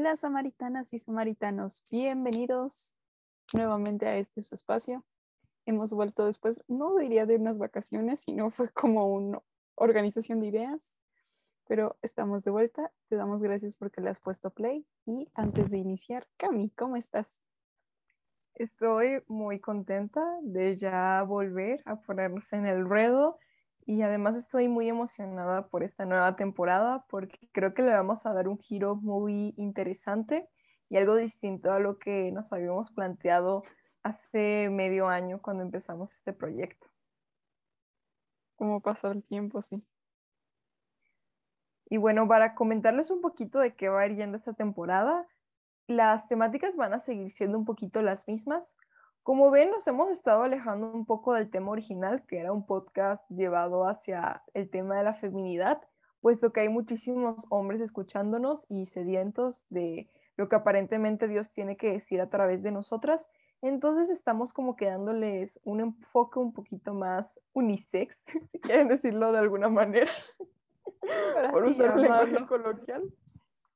Hola samaritanas y samaritanos, bienvenidos nuevamente a este su espacio. Hemos vuelto después, no diría de unas vacaciones, sino fue como una organización de ideas, pero estamos de vuelta. Te damos gracias porque le has puesto play. Y antes de iniciar, Cami, ¿cómo estás? Estoy muy contenta de ya volver a ponernos en el ruedo y además estoy muy emocionada por esta nueva temporada porque creo que le vamos a dar un giro muy interesante y algo distinto a lo que nos habíamos planteado hace medio año cuando empezamos este proyecto. ¿Cómo pasa el tiempo? Sí. Y bueno, para comentarles un poquito de qué va a ir yendo esta temporada, las temáticas van a seguir siendo un poquito las mismas, como ven, nos hemos estado alejando un poco del tema original, que era un podcast llevado hacia el tema de la feminidad, puesto que hay muchísimos hombres escuchándonos y sedientos de lo que aparentemente Dios tiene que decir a través de nosotras. Entonces estamos como que dándoles un enfoque un poquito más unisex, si quieren decirlo de alguna manera, por, usar lenguaje coloquial.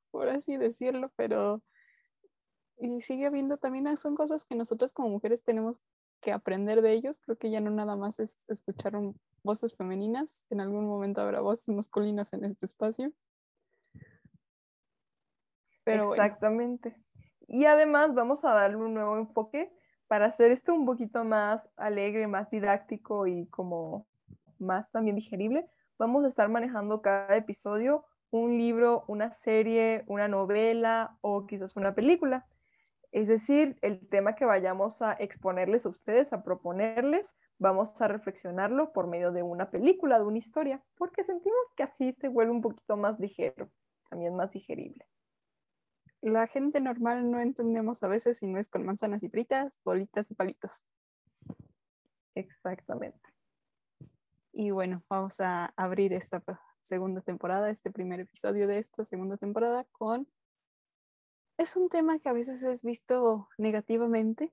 Por así decirlo, pero y sigue habiendo también, son cosas que nosotras como mujeres tenemos que aprender de ellos. Creo que ya no nada más es escuchar voces femeninas, en algún momento habrá voces masculinas en este espacio. Exactamente. Y además vamos a darle un nuevo enfoque para hacer esto un poquito más alegre, más didáctico y como más también digerible. Vamos a estar manejando cada episodio un libro, una serie, una novela o quizás una película. Es decir, el tema que vayamos a exponerles a ustedes, a proponerles, vamos a reflexionarlo por medio de una película, de una historia, porque sentimos que así se vuelve un poquito más ligero, también más digerible. La gente normal no entendemos a veces si no es con manzanas y fritas, bolitas y palitos. Exactamente. Y bueno, vamos a abrir esta segunda temporada, este primer episodio de esta segunda temporada con es un tema que a veces es visto negativamente,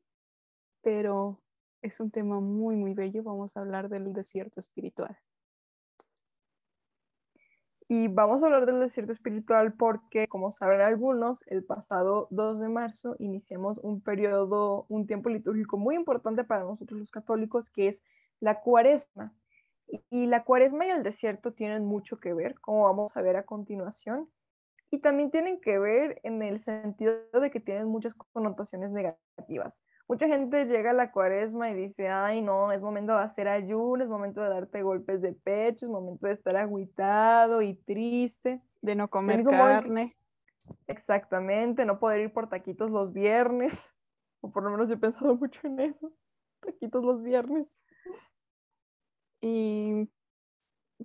pero es un tema muy, muy bello. Vamos a hablar del desierto espiritual. Y vamos a hablar del desierto espiritual porque, como saben algunos, el pasado 2 de marzo iniciamos un periodo, un tiempo litúrgico muy importante para nosotros los católicos, que es la cuaresma. Y la cuaresma y el desierto tienen mucho que ver, como vamos a ver a continuación y también tienen que ver en el sentido de que tienen muchas connotaciones negativas. Mucha gente llega a la cuaresma y dice, ay no, es momento de hacer ayuno, es momento de darte golpes de pecho, es momento de estar agüitado y triste. De no comer carne. Exactamente, no poder ir por taquitos los viernes, o por lo menos yo he pensado mucho en eso, taquitos los viernes. Y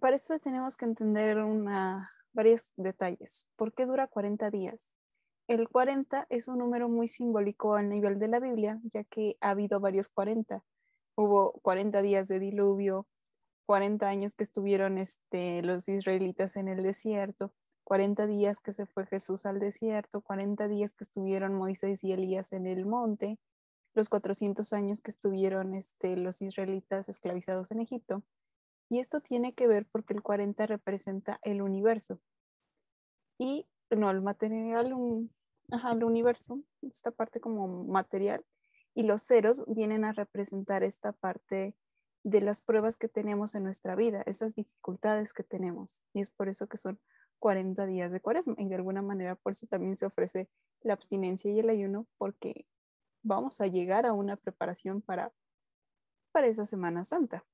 para eso tenemos que entender una, varios detalles. ¿Por qué dura 40 días? El 40 es un número muy simbólico a nivel de la Biblia, ya que ha habido varios 40. Hubo 40 días de diluvio, 40 años que estuvieron este, los israelitas en el desierto, 40 días que se fue Jesús al desierto, 40 días que estuvieron Moisés y Elías en el monte, los 400 años que estuvieron este, los israelitas esclavizados en Egipto. Y esto tiene que ver porque el 40 representa el universo. Y no, el material, un, el universo, esta parte como material. Y los ceros vienen a representar esta parte de las pruebas que tenemos en nuestra vida, estas dificultades que tenemos. Y es por eso que son 40 días de cuaresma. Y de alguna manera por eso también se ofrece la abstinencia y el ayuno, porque vamos a llegar a una preparación para, para esa Semana Santa.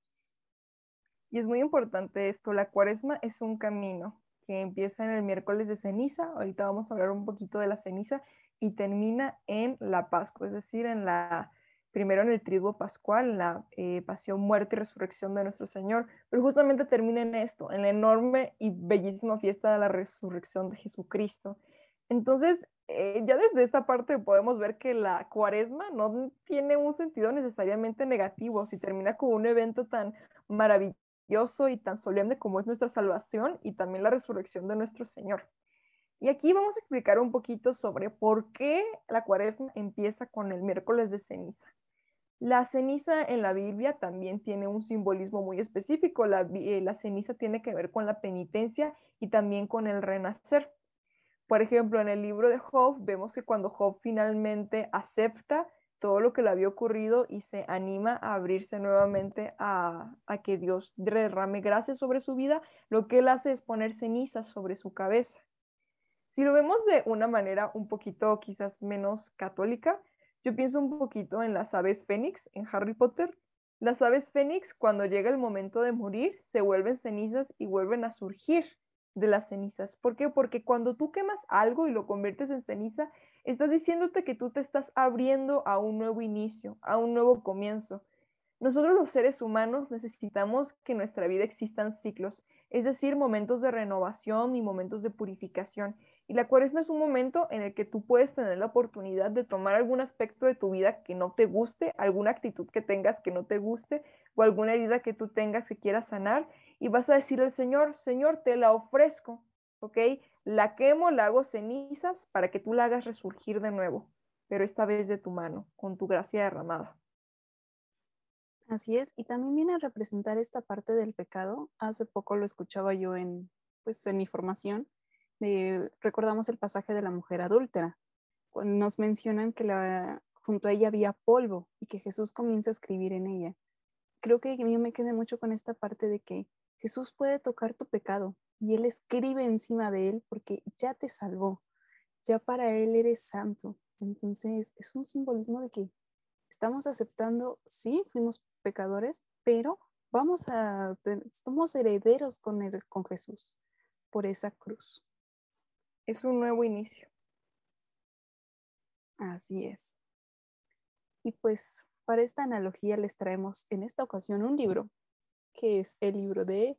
Y es muy importante esto, la cuaresma es un camino que empieza en el miércoles de ceniza, ahorita vamos a hablar un poquito de la ceniza, y termina en la Pascua, es decir, en la, primero en el triduo pascual, la eh, pasión, muerte y resurrección de nuestro Señor, pero justamente termina en esto, en la enorme y bellísima fiesta de la resurrección de Jesucristo. Entonces, eh, ya desde esta parte podemos ver que la cuaresma no tiene un sentido necesariamente negativo, si termina con un evento tan maravilloso y tan solemne como es nuestra salvación y también la resurrección de nuestro Señor. Y aquí vamos a explicar un poquito sobre por qué la cuaresma empieza con el miércoles de ceniza. La ceniza en la Biblia también tiene un simbolismo muy específico. La, eh, la ceniza tiene que ver con la penitencia y también con el renacer. Por ejemplo, en el libro de Job vemos que cuando Job finalmente acepta todo lo que le había ocurrido y se anima a abrirse nuevamente a, que Dios derrame gracias sobre su vida, lo que él hace es poner cenizas sobre su cabeza. Si lo vemos de una manera un poquito quizás menos católica, yo pienso un poquito en las aves fénix en Harry Potter. Las aves fénix, cuando llega el momento de morir, se vuelven cenizas y vuelven a surgir de las cenizas. ¿Por qué? Porque cuando tú quemas algo y lo conviertes en ceniza, estás diciéndote que tú te estás abriendo a un nuevo inicio, a un nuevo comienzo. Nosotros los seres humanos necesitamos que en nuestra vida existan ciclos, es decir, momentos de renovación y momentos de purificación. Y la cuaresma es un momento en el que tú puedes tener la oportunidad de tomar algún aspecto de tu vida que no te guste, alguna actitud que tengas que no te guste o alguna herida que tú tengas que quieras sanar y vas a decir al Señor, Señor, te la ofrezco, ¿ok? La quemo, la hago cenizas para que tú la hagas resurgir de nuevo, pero esta vez de tu mano, con tu gracia derramada. Así es, y también viene a representar esta parte del pecado. Hace poco lo escuchaba yo en, pues, en mi formación. De, recordamos el pasaje de la mujer adúltera, nos mencionan que junto a ella había polvo y que Jesús comienza a escribir en ella. Creo que yo me quedé mucho con esta parte de que Jesús puede tocar tu pecado y Él escribe encima de él porque ya te salvó, ya para Él eres santo. Entonces es un simbolismo de que estamos aceptando, sí, fuimos pecadores, pero vamos a, somos herederos con, el, con Jesús por esa cruz. Es un nuevo inicio. Así es. Y pues para esta analogía les traemos en esta ocasión un libro que es el libro de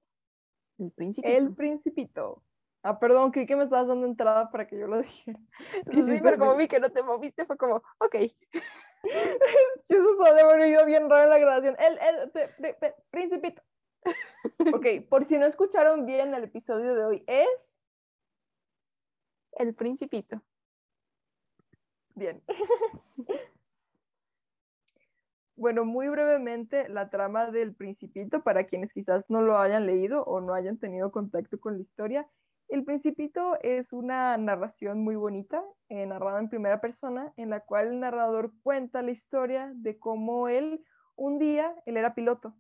El Principito. El Principito. Ah, perdón, creí que me estabas dando entrada para que yo lo dijera. Sí, pero como vi que no te moviste, fue como, ok. Eso se ha venido bien raro en la grabación. El, el, Principito. Ok, por si no escucharon bien el episodio de hoy, es. El Principito. Bien. Bueno, muy brevemente, la trama del Principito, para quienes quizás no lo hayan leído o no hayan tenido contacto con la historia. El Principito es una narración muy bonita, eh, narrada en primera persona, en la cual el narrador cuenta la historia de cómo él, un día, él era piloto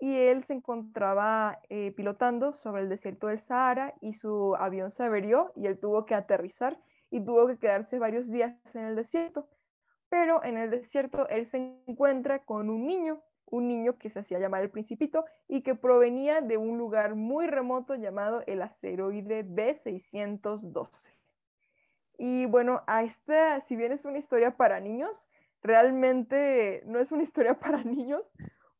y él se encontraba eh, pilotando sobre el desierto del Sahara y su avión se averió y él tuvo que aterrizar y tuvo que quedarse varios días en el desierto pero en el desierto él se encuentra con un niño, un niño que se hacía llamar el principito y que provenía de un lugar muy remoto llamado el asteroide B612. Y bueno, a esta, si bien es una historia para niños, realmente no es una historia para niños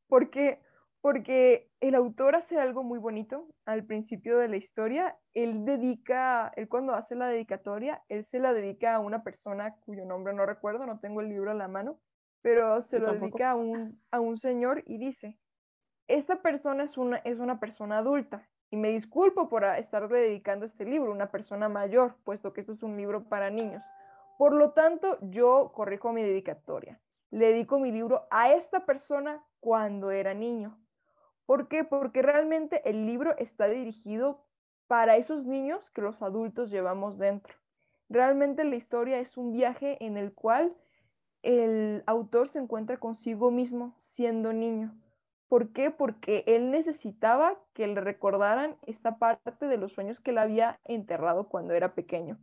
porque porque el autor hace algo muy bonito al principio de la historia. Él dedica, él cuando hace la dedicatoria, él se la dedica a una persona cuyo nombre no recuerdo, no tengo el libro a la mano, pero se lo dedica a un, a un señor y dice, esta persona es una, es una persona adulta y me disculpo por estarle dedicando este libro, una persona mayor, puesto que esto es un libro para niños. Por lo tanto, yo corrijo mi dedicatoria. Le dedico mi libro a esta persona cuando era niño ¿Por qué? Porque realmente el libro está dirigido para esos niños que los adultos llevamos dentro. Realmente la historia es un viaje en el cual el autor se encuentra consigo mismo siendo niño. ¿Por qué? Porque él necesitaba que le recordaran esta parte de los sueños que él había enterrado cuando era pequeño.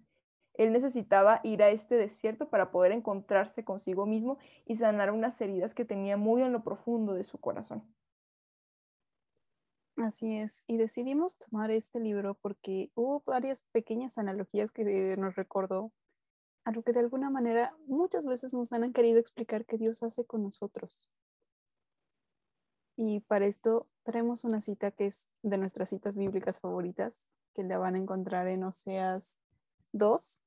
Él necesitaba ir a este desierto para poder encontrarse consigo mismo y sanar unas heridas que tenía muy en lo profundo de su corazón. Así es, y decidimos tomar este libro porque hubo varias pequeñas analogías que nos recordó a lo que de alguna manera muchas veces nos han querido explicar que Dios hace con nosotros. Y para esto traemos una cita que es de nuestras citas bíblicas favoritas, que la van a encontrar en Oseas 2,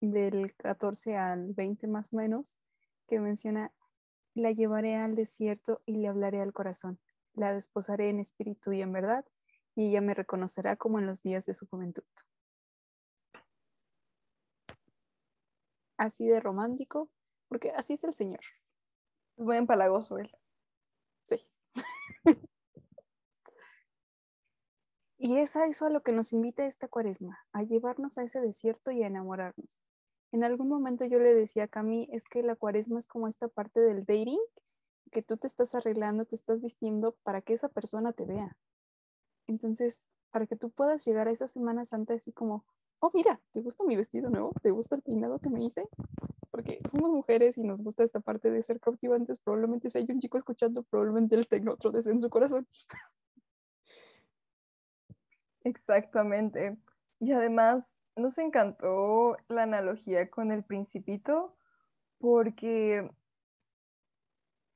del 14 al 20 más o menos, que menciona, la llevaré al desierto y le hablaré al corazón, la desposaré en espíritu y en verdad, y ella me reconocerá como en los días de su juventud. Así de romántico, porque así es el Señor. Es muy empalagoso él. Sí. y es a eso a lo que nos invita esta cuaresma, a llevarnos a ese desierto y a enamorarnos. En algún momento yo le decía a Cami, es que la cuaresma es como esta parte del dating, que tú te estás arreglando, te estás vistiendo para que esa persona te vea. Entonces, para que tú puedas llegar a esa Semana Santa así como, oh, mira, ¿te gusta mi vestido nuevo? ¿Te gusta el peinado que me hice? Porque somos mujeres y nos gusta esta parte de ser cautivantes. Probablemente si hay un chico escuchando, probablemente él tenga otro deseo en su corazón. Exactamente. Y además, nos encantó la analogía con el principito porque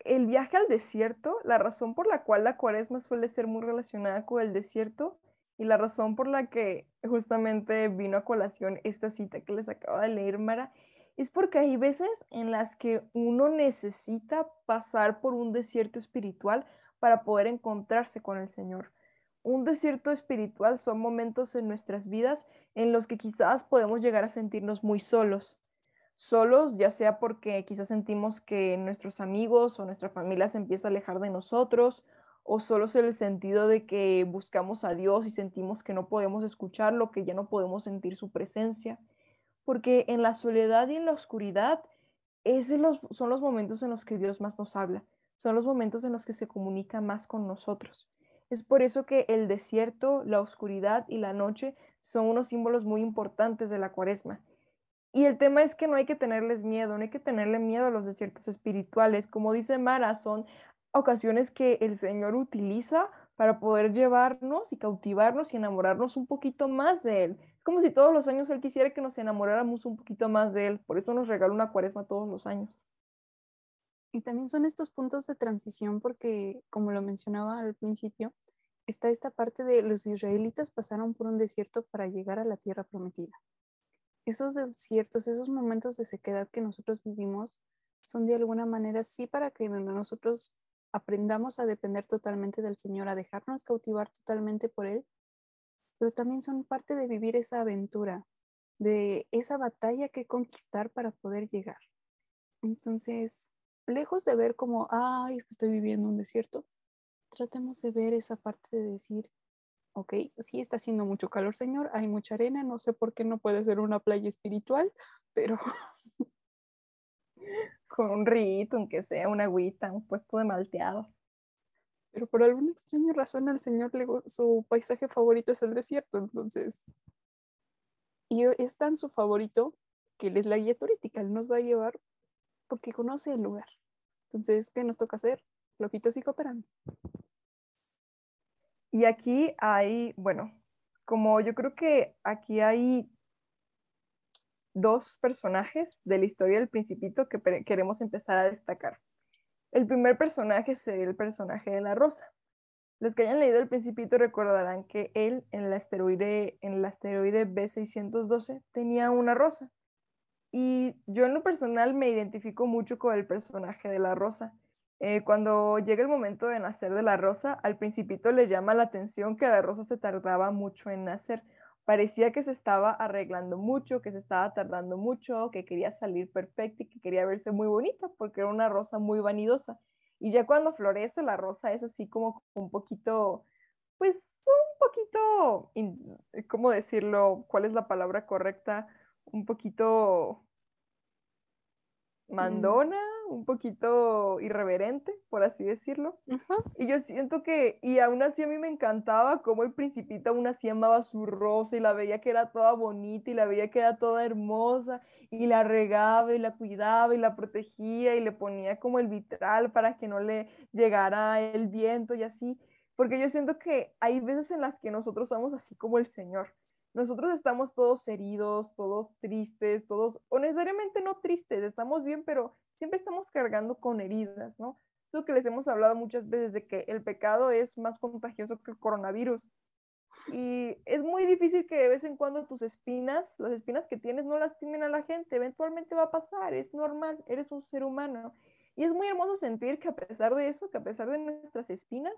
el viaje al desierto, la razón por la cual la cuaresma suele ser muy relacionada con el desierto y la razón por la que justamente vino a colación esta cita que les acaba de leer Mara, es porque hay veces en las que uno necesita pasar por un desierto espiritual para poder encontrarse con el Señor. Un desierto espiritual son momentos en nuestras vidas en los que quizás podemos llegar a sentirnos muy solos. Solos, ya sea porque quizás sentimos que nuestros amigos o nuestra familia se empieza a alejar de nosotros, o solos en el sentido de que buscamos a Dios y sentimos que no podemos escucharlo, que ya no podemos sentir su presencia. Porque en la soledad y en la oscuridad, esos son los momentos en los que Dios más nos habla, son los momentos en los que se comunica más con nosotros. Es por eso que el desierto, la oscuridad y la noche son unos símbolos muy importantes de la cuaresma. Y el tema es que no hay que tenerles miedo, no hay que tenerle miedo a los desiertos espirituales. Como dice Mara, son ocasiones que el Señor utiliza para poder llevarnos y cautivarnos y enamorarnos un poquito más de Él. Es como si todos los años Él quisiera que nos enamoráramos un poquito más de Él. Por eso nos regala una cuaresma todos los años. Y también son estos puntos de transición porque, como lo mencionaba al principio, está esta parte de los israelitas pasaron por un desierto para llegar a la tierra prometida. Esos desiertos, esos momentos de sequedad que nosotros vivimos, son de alguna manera sí para que nosotros aprendamos a depender totalmente del Señor, a dejarnos cautivar totalmente por Él, pero también son parte de vivir esa aventura, de esa batalla que conquistar para poder llegar. Entonces, lejos de ver como, ay, es que estoy viviendo un desierto, tratemos de ver esa parte de decir, ok, sí está haciendo mucho calor, Señor, hay mucha arena, no sé por qué no puede ser una playa espiritual, pero... Con un rito, aunque sea una agüita, un puesto de malteado. Pero por alguna extraña razón al Señor le, su paisaje favorito es el desierto, entonces... Y es tan su favorito que él es la guía turística, él nos va a llevar porque conoce el lugar. Entonces, ¿qué nos toca hacer? Loquitos y cooperando. Y aquí hay, bueno, como yo creo que aquí hay dos personajes de la historia del principito que queremos empezar a destacar. El primer personaje sería el personaje de la rosa. Los que hayan leído el principito recordarán que él en el asteroide, en el asteroide B612 tenía una rosa. Y yo en lo personal me identifico mucho con el personaje de la rosa. Eh, cuando llega el momento de nacer de la rosa, al principito le llama la atención que la rosa se tardaba mucho en nacer. Parecía que se estaba arreglando mucho, que se estaba tardando mucho, que quería salir perfecta y que quería verse muy bonita porque era una rosa muy vanidosa. Y ya cuando florece la rosa es así como un poquito, pues un poquito, ¿cómo decirlo? ¿Cuál es la palabra correcta? un poquito mm. mandona, un poquito irreverente, por así decirlo. Y yo siento que, y aún así a mí me encantaba cómo el principito aún así amaba su rosa y la veía que era toda bonita y la veía que era toda hermosa y la regaba y la cuidaba y la protegía y le ponía como el vitral para que no le llegara el viento y así. Porque yo siento que hay veces en las que nosotros somos así como el Señor nosotros estamos todos heridos, todos tristes, todos, o necesariamente no tristes, estamos bien, pero siempre estamos cargando con heridas, ¿no? Lo que les hemos hablado muchas veces de que el pecado es más contagioso que el coronavirus. Y es muy difícil que de vez en cuando tus espinas, las espinas que tienes, no lastimen a la gente. Eventualmente va a pasar, es normal, eres un ser humano. Y es muy hermoso sentir que a pesar de eso, que a pesar de nuestras espinas,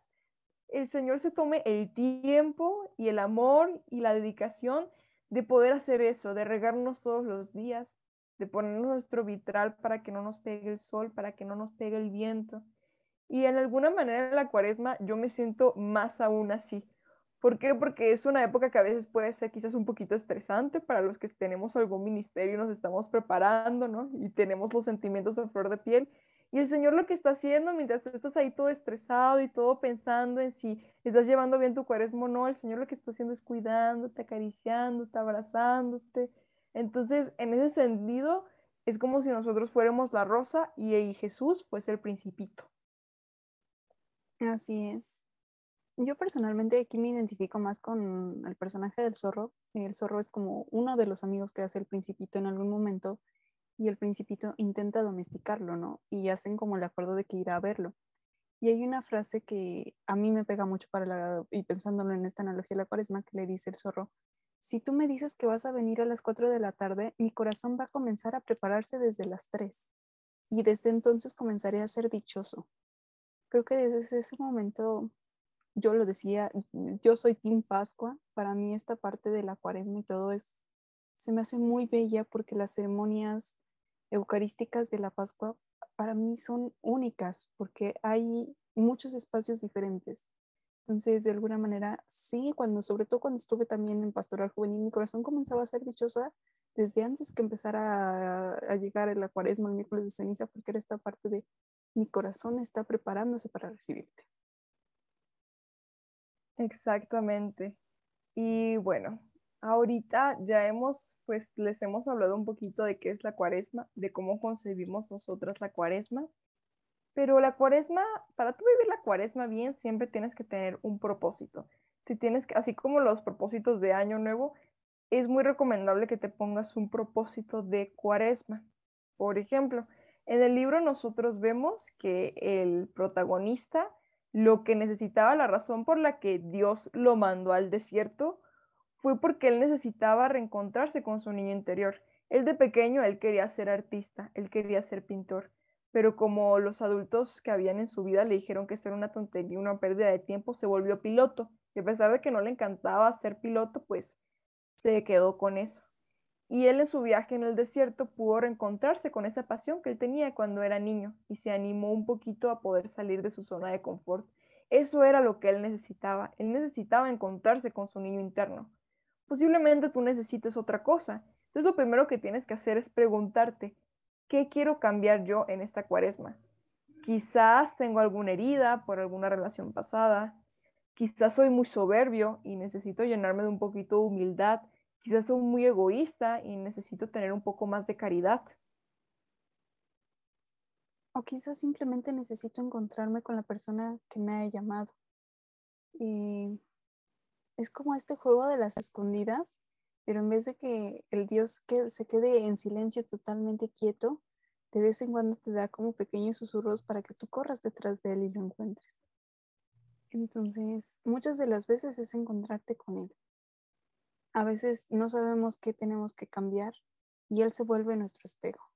el Señor se tome el tiempo y el amor y la dedicación de poder hacer eso, de regarnos todos los días, de poner nuestro vitral para que no nos pegue el sol, para que no nos pegue el viento. Y en alguna manera en la cuaresma yo me siento más aún así. ¿Por qué? Porque es una época que a veces puede ser quizás un poquito estresante para los que tenemos algún ministerio y nos estamos preparando, ¿no? Y tenemos los sentimientos a flor de piel. Y el Señor lo que está haciendo mientras tú estás ahí todo estresado y todo pensando en si estás llevando bien tu cuaresmo o no, el Señor lo que está haciendo es cuidándote, acariciándote, abrazándote. Entonces, en ese sentido, es como si nosotros fuéramos la rosa y Jesús fuese el principito. Así es. Yo personalmente aquí me identifico más con el personaje del zorro. El zorro es como uno de los amigos que hace el principito en algún momento y el principito intenta domesticarlo, ¿no? Y hacen como el acuerdo de que irá a verlo. Y hay una frase que a mí me pega mucho para la, y pensándolo en esta analogía de la cuaresma, que le dice el zorro, si tú me dices que vas a venir a las 4 de la tarde, mi corazón va a comenzar a prepararse desde las 3 y desde entonces comenzaré a ser dichoso. Creo que desde ese momento yo lo decía, yo soy Tim Pascua, para mí esta parte de la cuaresma y todo es, se me hace muy bella porque las ceremonias eucarísticas de la Pascua para mí son únicas porque hay muchos espacios diferentes. Entonces, de alguna manera, sí, cuando, sobre todo cuando estuve también en pastoral juvenil, mi corazón comenzaba a ser dichosa desde antes que empezara a, a llegar el cuaresma, el miércoles de ceniza, porque era esta parte de mi corazón está preparándose para recibirte. Exactamente. Y bueno, ahorita ya hemos, pues les hemos hablado un poquito de qué es la cuaresma, de cómo concebimos nosotras la cuaresma. Pero la cuaresma, para tú vivir la cuaresma bien, siempre tienes que tener un propósito. Si tienes así como los propósitos de año nuevo, es muy recomendable que te pongas un propósito de cuaresma. Por ejemplo, en el libro nosotros vemos que el protagonista lo que necesitaba, la razón por la que Dios lo mandó al desierto, fue porque él necesitaba reencontrarse con su niño interior. Él de pequeño, él quería ser artista, él quería ser pintor, pero como los adultos que habían en su vida le dijeron que era una tontería, una pérdida de tiempo, se volvió piloto. Y a pesar de que no le encantaba ser piloto, pues se quedó con eso. Y él en su viaje en el desierto pudo reencontrarse con esa pasión que él tenía cuando era niño y se animó un poquito a poder salir de su zona de confort. Eso era lo que él necesitaba. Él necesitaba encontrarse con su niño interno. Posiblemente tú necesites otra cosa. Entonces lo primero que tienes que hacer es preguntarte, ¿qué quiero cambiar yo en esta cuaresma? Quizás tengo alguna herida por alguna relación pasada. Quizás soy muy soberbio y necesito llenarme de un poquito de humildad Quizás soy muy egoísta y necesito tener un poco más de caridad. O quizás simplemente necesito encontrarme con la persona que me ha llamado. Y es como este juego de las escondidas, pero en vez de que el Dios se quede en silencio totalmente quieto, de vez en cuando te da como pequeños susurros para que tú corras detrás de él y lo encuentres. Entonces, muchas de las veces es encontrarte con él a veces no sabemos qué tenemos que cambiar y Él se vuelve nuestro espejo.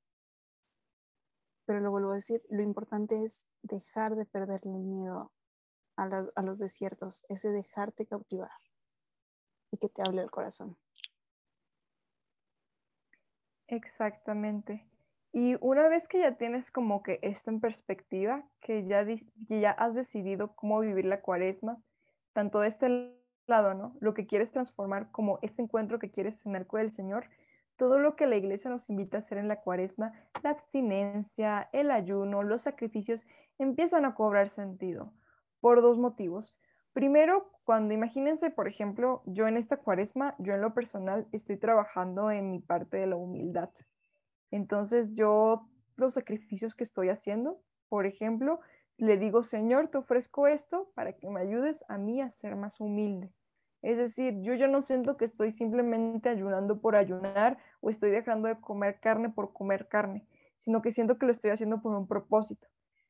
Pero lo vuelvo a decir, lo importante es dejar de perderle el miedo a, a los desiertos, ese dejarte cautivar que te hable el corazón. Exactamente. Y una vez que ya tienes como que esto en perspectiva, que ya, que ya has decidido cómo vivir la cuaresma, tanto este lado, ¿no? Lo que quieres transformar como este encuentro que quieres tener con el Señor, todo lo que la iglesia nos invita a hacer en la cuaresma, la abstinencia, el ayuno, los sacrificios, empiezan a cobrar sentido por dos motivos. Primero, cuando imagínense, por ejemplo, yo en esta cuaresma, yo en lo personal estoy trabajando en mi parte de la humildad. Entonces yo los sacrificios que estoy haciendo, por ejemplo, le digo, Señor, te ofrezco esto para que me ayudes a mí a ser más humilde. Es decir, yo ya no siento que estoy simplemente ayunando por ayunar o estoy dejando de comer carne por comer carne, sino que siento que lo estoy haciendo por un propósito.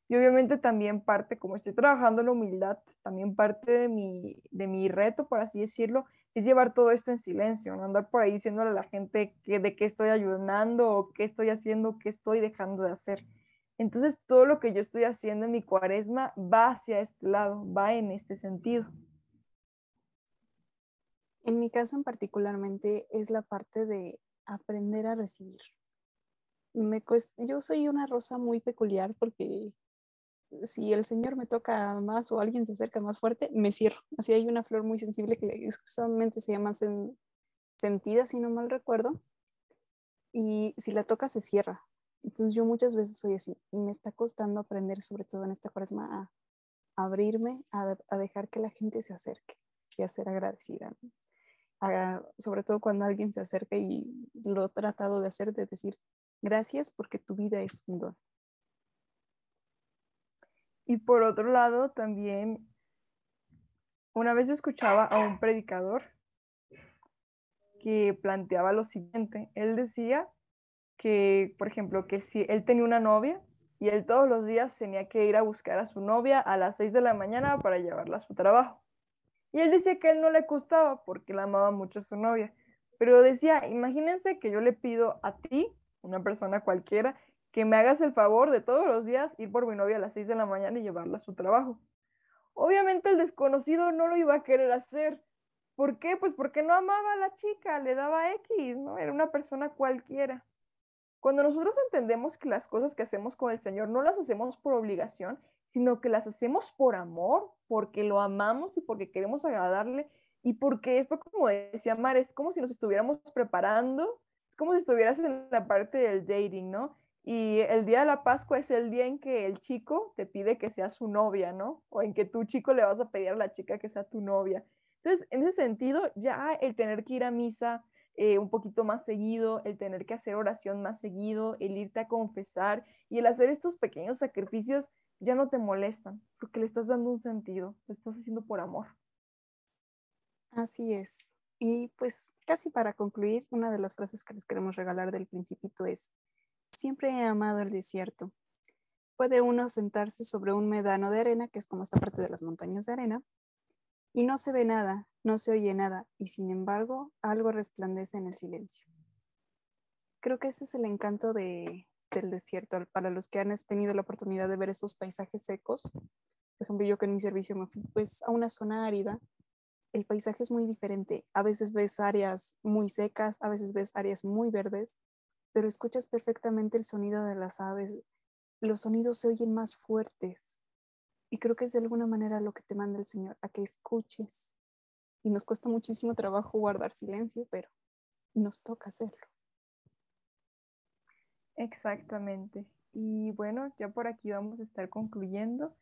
Y obviamente también parte, como estoy trabajando la humildad, también parte de mi, de mi reto, por así decirlo, es llevar todo esto en silencio, no andar por ahí diciéndole a la gente que, de qué estoy ayudando o qué estoy haciendo, qué estoy dejando de hacer. Entonces, todo lo que yo estoy haciendo en mi cuaresma va hacia este lado, va en este sentido. En mi caso en particularmente es la parte de aprender a recibir. Me yo soy una rosa muy peculiar porque si el Señor me toca más o alguien se acerca más fuerte, me cierro. Así hay una flor muy sensible que exclusivamente se llama sentida, si no mal recuerdo. Y si la toca, se cierra. Entonces yo muchas veces soy así y me está costando aprender, sobre todo en esta cuaresma, a abrirme, a, dejar que la gente se acerque y a ser agradecida. sobre todo cuando alguien se acerca y lo he tratado de hacer, de decir gracias porque tu vida es un don. Y por otro lado, también, una vez escuchaba a un predicador que planteaba lo siguiente. Él decía que, por ejemplo, que si él tenía una novia y él todos los días tenía que ir a buscar a su novia a las 6 de la mañana para llevarla a su trabajo. Y él decía que él no le costaba porque la amaba mucho a su novia. Pero decía, imagínense que yo le pido a ti, una persona cualquiera, que me hagas el favor de todos los días ir por mi novia a las 6 de la mañana y llevarla a su trabajo. Obviamente el desconocido no lo iba a querer hacer. ¿Por qué? Pues porque no amaba a la chica, le daba X, ¿no? Era una persona cualquiera. Cuando nosotros entendemos que las cosas que hacemos con el Señor no las hacemos por obligación, sino que las hacemos por amor, porque lo amamos y porque queremos agradarle y porque esto, como decía Mar, es como si nos estuviéramos preparando, es como si estuvieras en la parte del dating, ¿no? Y el día de la Pascua es el día en que el chico te pide que sea su novia, ¿no? O en que tu chico le vas a pedir a la chica que sea tu novia. Entonces, en ese sentido, ya el tener que ir a misa eh, un poquito más seguido, el tener que hacer oración más seguido, el irte a confesar y el hacer estos pequeños sacrificios ya no te molestan, porque le estás dando un sentido, lo estás haciendo por amor. Así es. Y pues casi para concluir, una de las frases que les queremos regalar del principito es, Siempre he amado el desierto. Puede uno sentarse sobre un medano de arena, que es como esta parte de las montañas de arena, y no se ve nada, no se oye nada, y sin embargo algo resplandece en el silencio. Creo que ese es el encanto del desierto. Para los que han tenido la oportunidad de ver esos paisajes secos, por ejemplo, yo que en mi servicio me fui pues, a una zona árida, el paisaje es muy diferente. A veces ves áreas muy secas, a veces ves áreas muy verdes, pero escuchas perfectamente el sonido de las aves. Los sonidos se oyen más fuertes. Y creo que es de alguna manera lo que te manda el Señor, a que escuches. Y nos cuesta muchísimo trabajo guardar silencio, pero nos toca hacerlo. Exactamente. Y bueno, ya por aquí vamos a estar concluyendo.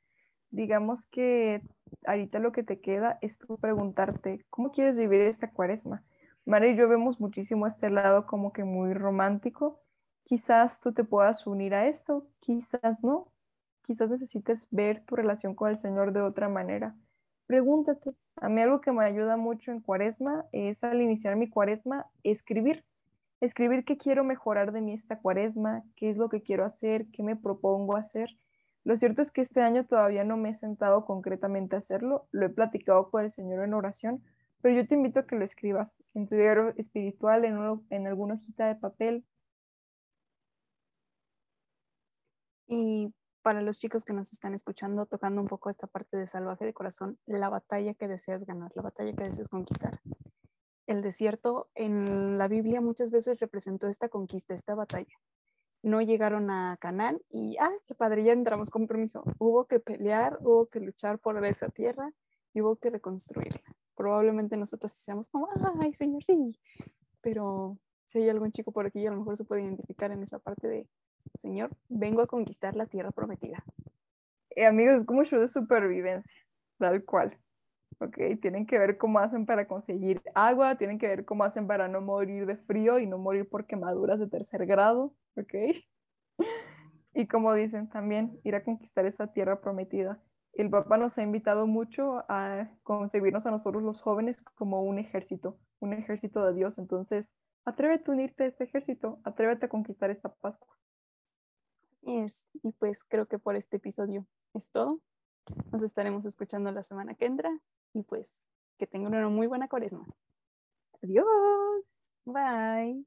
Digamos que ahorita lo que te queda es preguntarte, ¿cómo quieres vivir esta cuaresma? María y yo vemos muchísimo este lado como que muy romántico. Quizás tú te puedas unir a esto, quizás no. Quizás necesites ver tu relación con el Señor de otra manera. Pregúntate. A mí algo que me ayuda mucho en cuaresma es al iniciar mi cuaresma, escribir. Escribir qué quiero mejorar de mí esta cuaresma, qué es lo que quiero hacer, qué me propongo hacer. Lo cierto es que este año todavía no me he sentado concretamente a hacerlo. Lo he platicado con el Señor en oración, pero yo te invito a que lo escribas en tu diario espiritual, en, en alguna hojita de papel. Y para los chicos que nos están escuchando, tocando un poco esta parte de salvaje de corazón, la batalla que deseas ganar, la batalla que deseas conquistar. El desierto en la Biblia muchas veces representó esta conquista, esta batalla. No llegaron a Canaán y, ah, qué padre, ya entramos con. Hubo que pelear, hubo que luchar por esa tierra y hubo que reconstruirla probablemente nosotros seamos como, ay, señor, sí. Pero si hay algún chico por aquí, a lo mejor se puede identificar en esa parte de, señor, vengo a conquistar la tierra prometida. Eh, amigos, es como show de supervivencia, tal cual. Ok, tienen que ver cómo hacen para conseguir agua, tienen que ver cómo hacen para no morir de frío y no morir por quemaduras de tercer grado, ok. Y como dicen también, ir a conquistar esa tierra prometida el Papa nos ha invitado mucho a concebirnos a nosotros los jóvenes como un ejército, un ejército de Dios. Entonces, atrévete a unirte a este ejército, atrévete a conquistar esta Pascua. Así es, y pues creo que por este episodio es todo. Nos estaremos escuchando la semana que entra y pues que tengan una muy buena cuaresma. Adiós. Bye.